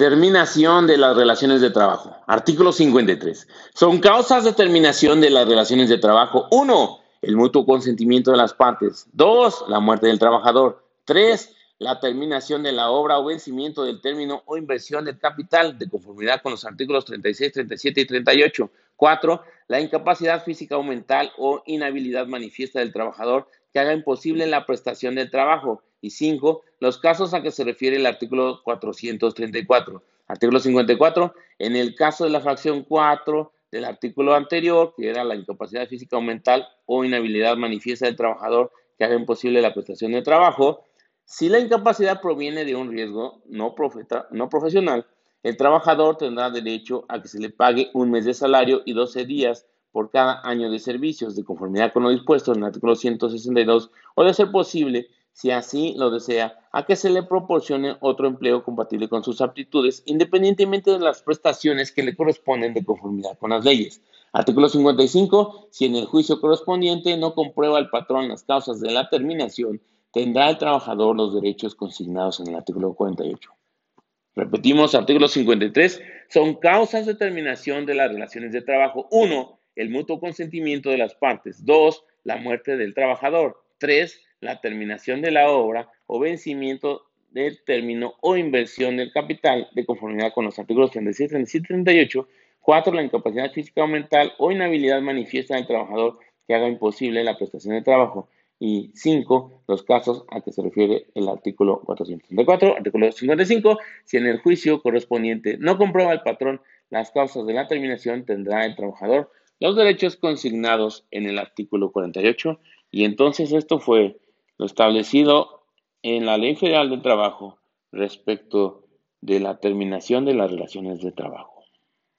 Terminación de las relaciones de trabajo. Artículo 53. Son causas de terminación de las relaciones de trabajo. 1. El mutuo consentimiento de las partes. 2. La muerte del trabajador. 3. La terminación de la obra o vencimiento del término o inversión del capital de conformidad con los artículos 36, 37 y 38. 4. La incapacidad física o mental o inhabilidad manifiesta del trabajador que haga imposible la prestación del trabajo. Y 5. Los casos a que se refiere el artículo 434. Artículo 54. En el caso de la fracción 4 del artículo anterior, que era la incapacidad física o mental o inhabilidad manifiesta del trabajador que haga imposible la prestación del trabajo, si la incapacidad proviene de un riesgo no, no profesional, el trabajador tendrá derecho a que se le pague un mes de salario y 12 días por cada año de servicios, de conformidad con lo dispuesto en el artículo 162, o de ser posible, si así lo desea, a que se le proporcione otro empleo compatible con sus aptitudes, independientemente de las prestaciones que le corresponden de conformidad con las leyes. Artículo 55. Si en el juicio correspondiente no comprueba el patrón las causas de la terminación, tendrá el trabajador los derechos consignados en el artículo 48. Repetimos, artículo 53. Son causas de terminación de las relaciones de trabajo. 1 el mutuo consentimiento de las partes. Dos, la muerte del trabajador. Tres, la terminación de la obra o vencimiento del término o inversión del capital de conformidad con los artículos 36, 37 y 38. Cuatro, la incapacidad física o mental o inhabilidad manifiesta del trabajador que haga imposible la prestación de trabajo. Y cinco, los casos a que se refiere el artículo 434, artículo 55, si en el juicio correspondiente no comprueba el patrón las causas de la terminación, tendrá el trabajador los derechos consignados en el artículo 48 y entonces esto fue lo establecido en la Ley Federal del Trabajo respecto de la terminación de las relaciones de trabajo.